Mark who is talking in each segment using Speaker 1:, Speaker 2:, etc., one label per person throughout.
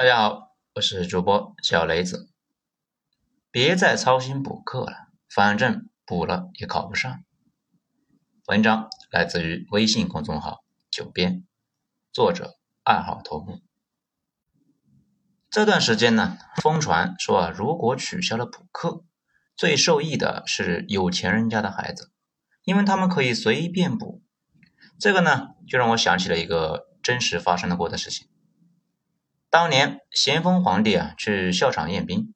Speaker 1: 大家好，我是主播小雷子。别再操心补课了，反正补了也考不上。文章来自于微信公众号“九编”，作者二号头目。这段时间呢，疯传说啊，如果取消了补课，最受益的是有钱人家的孩子，因为他们可以随便补。这个呢，就让我想起了一个真实发生的过的事情。当年咸丰皇帝啊去校场验兵，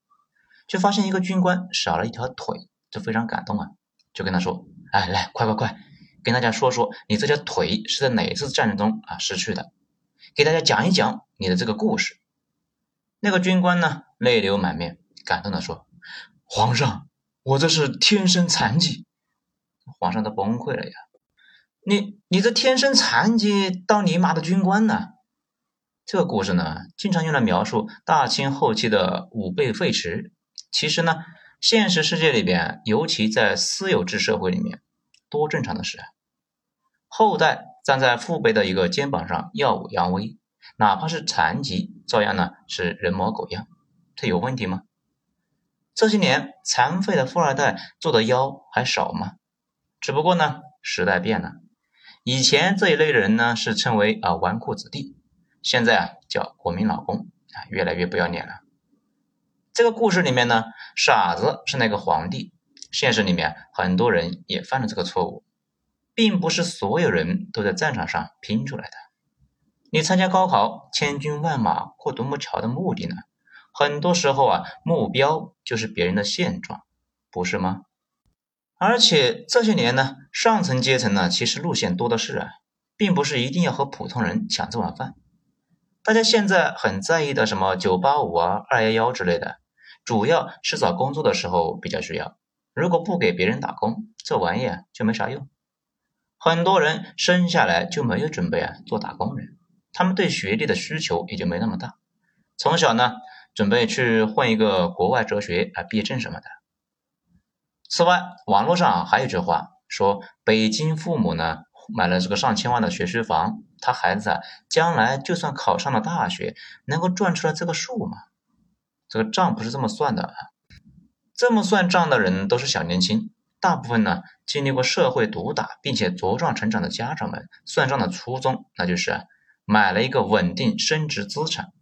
Speaker 1: 就发现一个军官少了一条腿，就非常感动啊，就跟他说：“哎，来，快快快，跟大家说说你这条腿是在哪一次战争中啊失去的，给大家讲一讲你的这个故事。”那个军官呢泪流满面，感动的说：“皇上，我这是天生残疾。”皇上都崩溃了呀！你你这天生残疾当你妈的军官呢？这个故事呢，经常用来描述大清后期的武备废弛。其实呢，现实世界里边，尤其在私有制社会里面，多正常的事啊！后代站在父辈的一个肩膀上耀武扬威，哪怕是残疾，照样呢是人模狗样。这有问题吗？这些年残废的富二代做的妖还少吗？只不过呢，时代变了，以前这一类人呢是称为啊纨绔子弟。现在啊，叫国民老公啊，越来越不要脸了。这个故事里面呢，傻子是那个皇帝。现实里面很多人也犯了这个错误，并不是所有人都在战场上拼出来的。你参加高考，千军万马过独木桥的目的呢？很多时候啊，目标就是别人的现状，不是吗？而且这些年呢，上层阶层呢，其实路线多的是啊，并不是一定要和普通人抢这碗饭。大家现在很在意的什么九八五啊、二幺幺之类的，主要是找工作的时候比较需要。如果不给别人打工，这玩意儿就没啥用。很多人生下来就没有准备啊做打工人，他们对学历的需求也就没那么大。从小呢，准备去混一个国外哲学啊毕业证什么的。此外，网络上还有一句话说，北京父母呢。买了这个上千万的学区房，他孩子啊，将来就算考上了大学，能够赚出来这个数吗？这个账不是这么算的啊！这么算账的人都是小年轻，大部分呢经历过社会毒打并且茁壮成长的家长们算账的初衷，那就是买了一个稳定升值资产，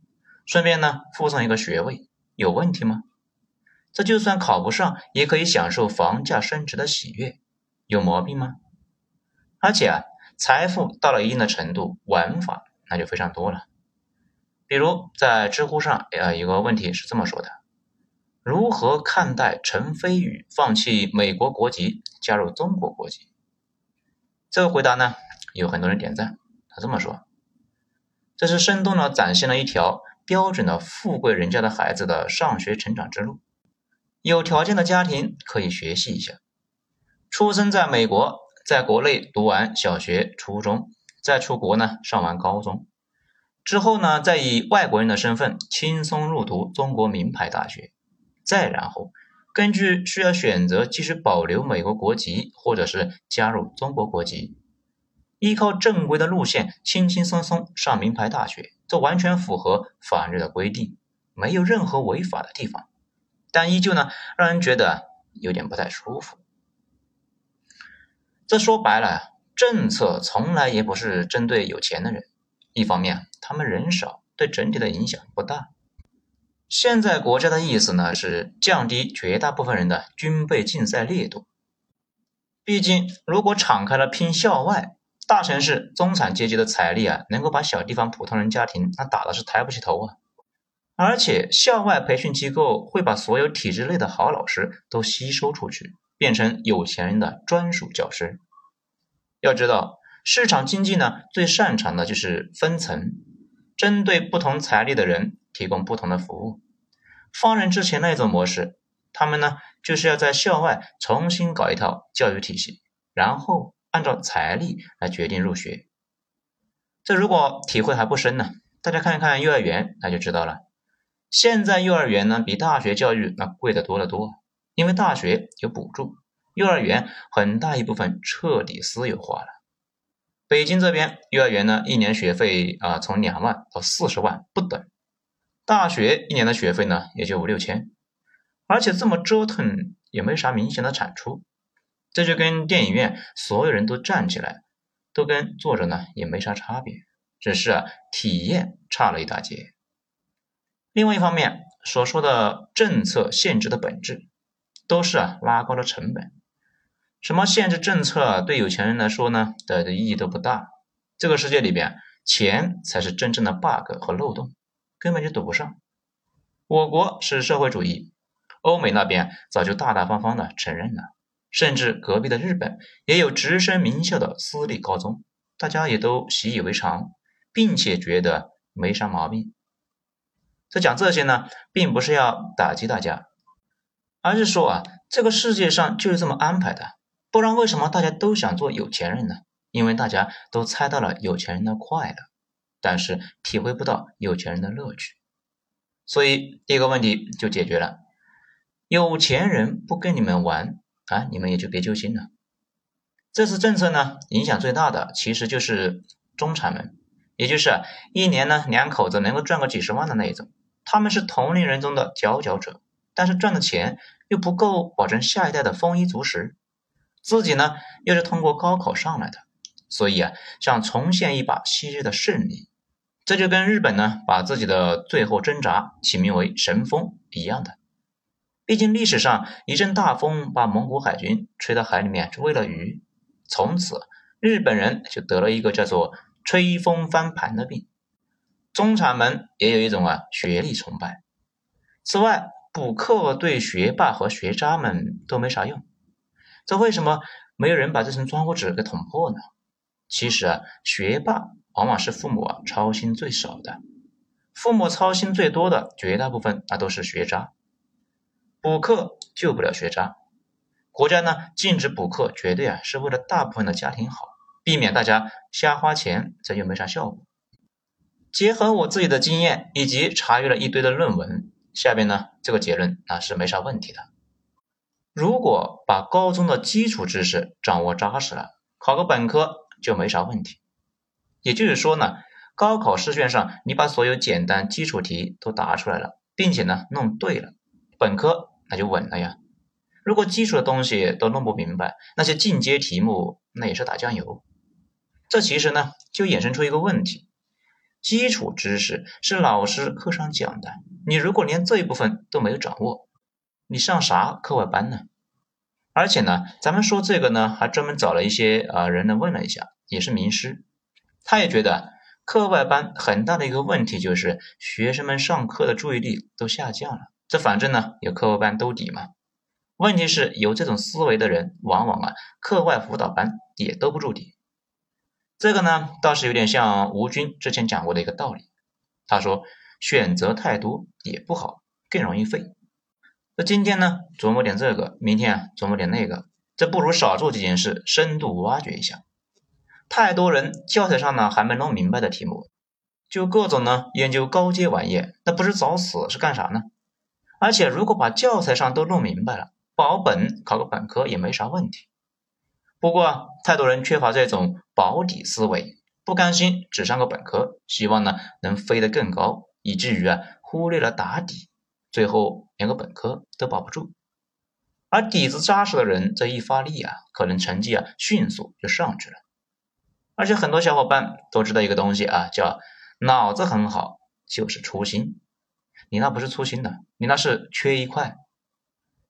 Speaker 1: 顺便呢附上一个学位，有问题吗？这就算考不上，也可以享受房价升值的喜悦，有毛病吗？而且啊，财富到了一定的程度，玩法那就非常多了。比如在知乎上，呃，有个问题是这么说的：如何看待陈飞宇放弃美国国籍加入中国国籍？这个回答呢，有很多人点赞。他这么说：这是生动的展现了一条标准的富贵人家的孩子的上学成长之路。有条件的家庭可以学习一下，出生在美国。在国内读完小学、初中，再出国呢上完高中，之后呢再以外国人的身份轻松入读中国名牌大学，再然后根据需要选择继续保留美国国籍，或者是加入中国国籍，依靠正规的路线轻轻松松上名牌大学，这完全符合法律的规定，没有任何违法的地方，但依旧呢让人觉得有点不太舒服。这说白了，政策从来也不是针对有钱的人。一方面，他们人少，对整体的影响不大。现在国家的意思呢，是降低绝大部分人的军备竞赛力度。毕竟，如果敞开了拼校外，大城市中产阶级的财力啊，能够把小地方普通人家庭那打的是抬不起头啊。而且，校外培训机构会把所有体制内的好老师都吸收出去。变成有钱人的专属教师。要知道，市场经济呢，最擅长的就是分层，针对不同财力的人提供不同的服务。放任之前那种模式，他们呢，就是要在校外重新搞一套教育体系，然后按照财力来决定入学。这如果体会还不深呢，大家看一看幼儿园，那就知道了。现在幼儿园呢，比大学教育那贵的多得多。因为大学有补助，幼儿园很大一部分彻底私有化了。北京这边幼儿园呢，一年学费啊从两万到四十万不等，大学一年的学费呢也就五六千，而且这么折腾也没啥明显的产出，这就跟电影院所有人都站起来，都跟坐着呢也没啥差别，只是啊体验差了一大截。另外一方面，所说的政策限制的本质，都是啊拉高了成本。什么限制政策对有钱人来说呢的意义都不大。这个世界里边，钱才是真正的 bug 和漏洞，根本就堵不上。我国是社会主义，欧美那边早就大大方方的承认了，甚至隔壁的日本也有直升名校的私立高中，大家也都习以为常，并且觉得没啥毛病。在讲这些呢，并不是要打击大家，而是说啊，这个世界上就是这么安排的，不然为什么大家都想做有钱人呢？因为大家都猜到了有钱人的快乐，但是体会不到有钱人的乐趣，所以第一个问题就解决了。有钱人不跟你们玩啊，你们也就别揪心了。这次政策呢，影响最大的其实就是中产们，也就是一年呢两口子能够赚个几十万的那一种，他们是同龄人中的佼佼者，但是赚的钱又不够保证下一代的丰衣足食，自己呢又是通过高考上来的。所以啊，想重现一把昔日的胜利，这就跟日本呢把自己的最后挣扎起名为“神风”一样的。毕竟历史上一阵大风把蒙古海军吹到海里面去喂了鱼，从此日本人就得了一个叫做“吹风翻盘”的病。中产们也有一种啊学历崇拜。此外，补课对学霸和学渣们都没啥用。这为什么没有人把这层窗户纸给捅破呢？其实啊，学霸往往是父母啊操心最少的，父母操心最多的绝大部分那都是学渣。补课救不了学渣，国家呢禁止补课，绝对啊是为了大部分的家庭好，避免大家瞎花钱，这又没啥效果。结合我自己的经验以及查阅了一堆的论文，下边呢这个结论啊是没啥问题的。如果把高中的基础知识掌握扎实了，考个本科。就没啥问题，也就是说呢，高考试卷上你把所有简单基础题都答出来了，并且呢弄对了，本科那就稳了呀。如果基础的东西都弄不明白，那些进阶题目那也是打酱油。这其实呢就衍生出一个问题：基础知识是老师课上讲的，你如果连这一部分都没有掌握，你上啥课外班呢？而且呢，咱们说这个呢，还专门找了一些啊人呢问了一下，也是名师，他也觉得课外班很大的一个问题就是学生们上课的注意力都下降了。这反正呢有课外班兜底嘛。问题是有这种思维的人，往往啊课外辅导班也兜不住底。这个呢倒是有点像吴军之前讲过的一个道理，他说选择太多也不好，更容易废。那今天呢，琢磨点这个，明天啊琢磨点那个，这不如少做几件事，深度挖掘一下。太多人教材上呢还没弄明白的题目，就各种呢研究高阶玩意，那不是找死是干啥呢？而且如果把教材上都弄明白了，保本考个本科也没啥问题。不过太多人缺乏这种保底思维，不甘心只上个本科，希望呢能飞得更高，以至于啊忽略了打底。最后连个本科都保不住，而底子扎实的人，这一发力啊，可能成绩啊迅速就上去了。而且很多小伙伴都知道一个东西啊，叫脑子很好就是粗心。你那不是粗心的，你那是缺一块。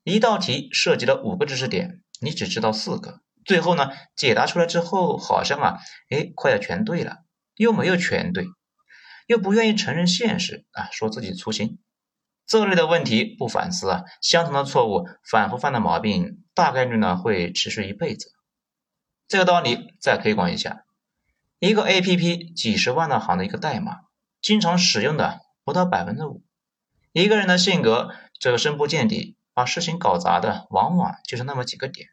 Speaker 1: 一道题涉及了五个知识点，你只知道四个，最后呢解答出来之后，好像啊，哎，快要全对了，又没有全对，又不愿意承认现实啊，说自己粗心。这类的问题不反思啊，相同的错误反复犯的毛病，大概率呢会持续一辈子。这个道理再推广一下，一个 A P P 几十万的行的一个代码，经常使用的不到百分之五。一个人的性格，这个深不见底，把事情搞砸的往往就是那么几个点。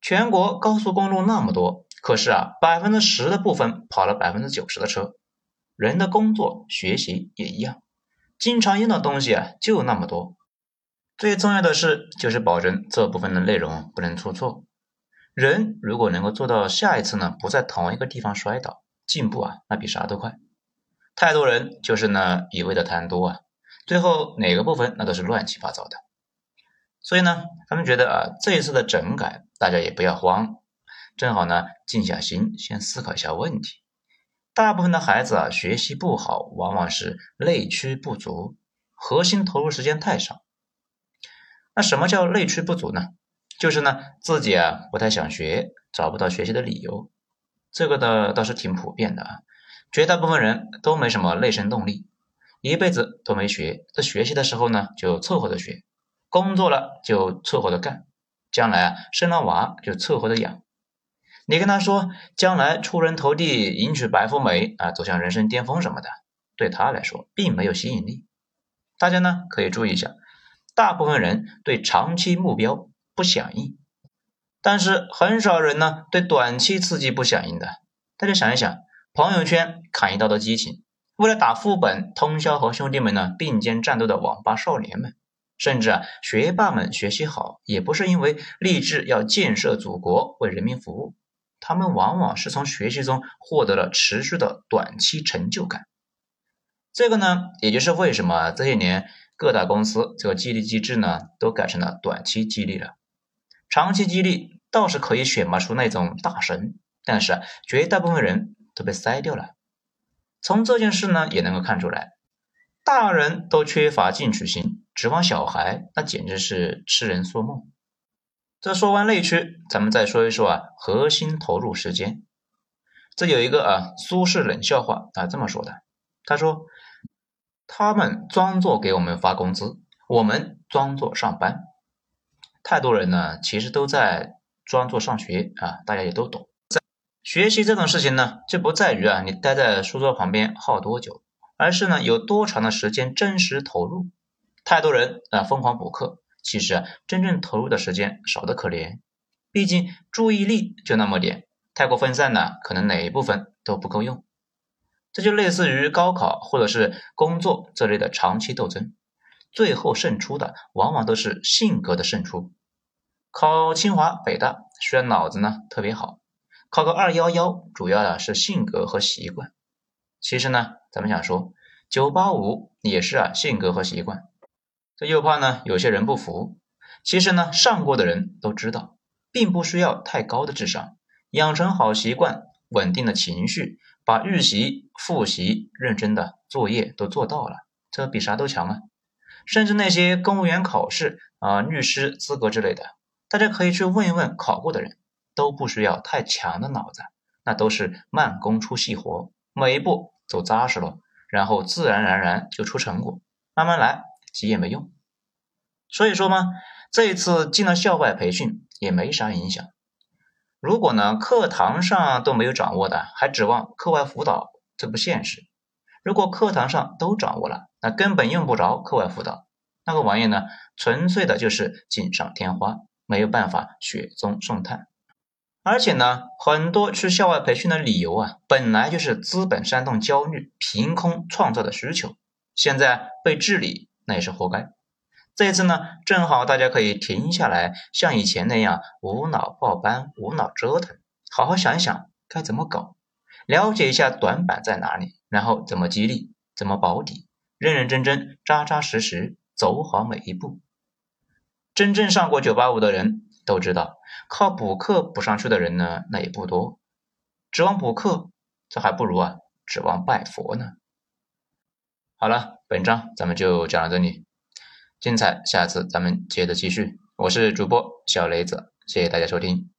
Speaker 1: 全国高速公路那么多，可是啊，百分之十的部分跑了百分之九十的车。人的工作、学习也一样。经常用的东西啊，就那么多。最重要的是，就是保证这部分的内容不能出错。人如果能够做到下一次呢，不在同一个地方摔倒，进步啊，那比啥都快。太多人就是呢一味的贪多啊，最后哪个部分那都是乱七八糟的。所以呢，他们觉得啊，这一次的整改，大家也不要慌，正好呢静下心，先思考一下问题。大部分的孩子啊，学习不好，往往是内驱不足，核心投入时间太少。那什么叫内驱不足呢？就是呢自己啊不太想学，找不到学习的理由。这个呢倒是挺普遍的啊，绝大部分人都没什么内生动力，一辈子都没学，在学习的时候呢就凑合着学，工作了就凑合着干，将来啊生了娃就凑合着养。你跟他说将来出人头地、迎娶白富美啊，走向人生巅峰什么的，对他来说并没有吸引力。大家呢可以注意一下，大部分人对长期目标不响应，但是很少人呢对短期刺激不响应的。大家想一想，朋友圈砍一刀的激情，为了打副本通宵和兄弟们呢并肩战斗的网吧少年们，甚至啊学霸们学习好，也不是因为立志要建设祖国、为人民服务。他们往往是从学习中获得了持续的短期成就感，这个呢，也就是为什么这些年各大公司这个激励机制呢，都改成了短期激励了。长期激励倒是可以选拔出那种大神，但是绝大部分人都被筛掉了。从这件事呢，也能够看出来，大人都缺乏进取心，指望小孩，那简直是痴人说梦。这说完内驱，咱们再说一说啊，核心投入时间。这有一个啊，苏轼冷笑话啊，这么说的。他说：“他们装作给我们发工资，我们装作上班。太多人呢，其实都在装作上学啊，大家也都懂。在学习这种事情呢，就不在于啊，你待在书桌旁边耗多久，而是呢，有多长的时间真实投入。太多人啊，疯狂补课。”其实啊，真正投入的时间少得可怜，毕竟注意力就那么点，太过分散呢，可能哪一部分都不够用。这就类似于高考或者是工作这类的长期斗争，最后胜出的往往都是性格的胜出。考清华北大虽然脑子呢特别好，考个二幺幺主要的是性格和习惯。其实呢，咱们想说九八五也是啊性格和习惯。这又怕呢，有些人不服。其实呢，上过的人都知道，并不需要太高的智商，养成好习惯，稳定的情绪，把预习、复习、认真的作业都做到了，这比啥都强啊！甚至那些公务员考试啊、律师资格之类的，大家可以去问一问考过的人，都不需要太强的脑子，那都是慢工出细活，每一步走扎实了，然后自然而然就出成果，慢慢来。急也没用，所以说嘛，这一次进了校外培训也没啥影响。如果呢课堂上都没有掌握的，还指望课外辅导，这不现实。如果课堂上都掌握了，那根本用不着课外辅导，那个玩意呢，纯粹的就是锦上添花，没有办法雪中送炭。而且呢，很多去校外培训的理由啊，本来就是资本煽动焦虑，凭空创造的需求，现在被治理。那也是活该。这次呢，正好大家可以停下来，像以前那样无脑报班、无脑折腾，好好想一想该怎么搞，了解一下短板在哪里，然后怎么激励、怎么保底，认认真真、扎扎实实走好每一步。真正上过九八五的人都知道，靠补课补上去的人呢，那也不多。指望补课，这还不如啊指望拜佛呢。好了。本章咱们就讲到这里，精彩，下次咱们接着继续。我是主播小雷子，谢谢大家收听。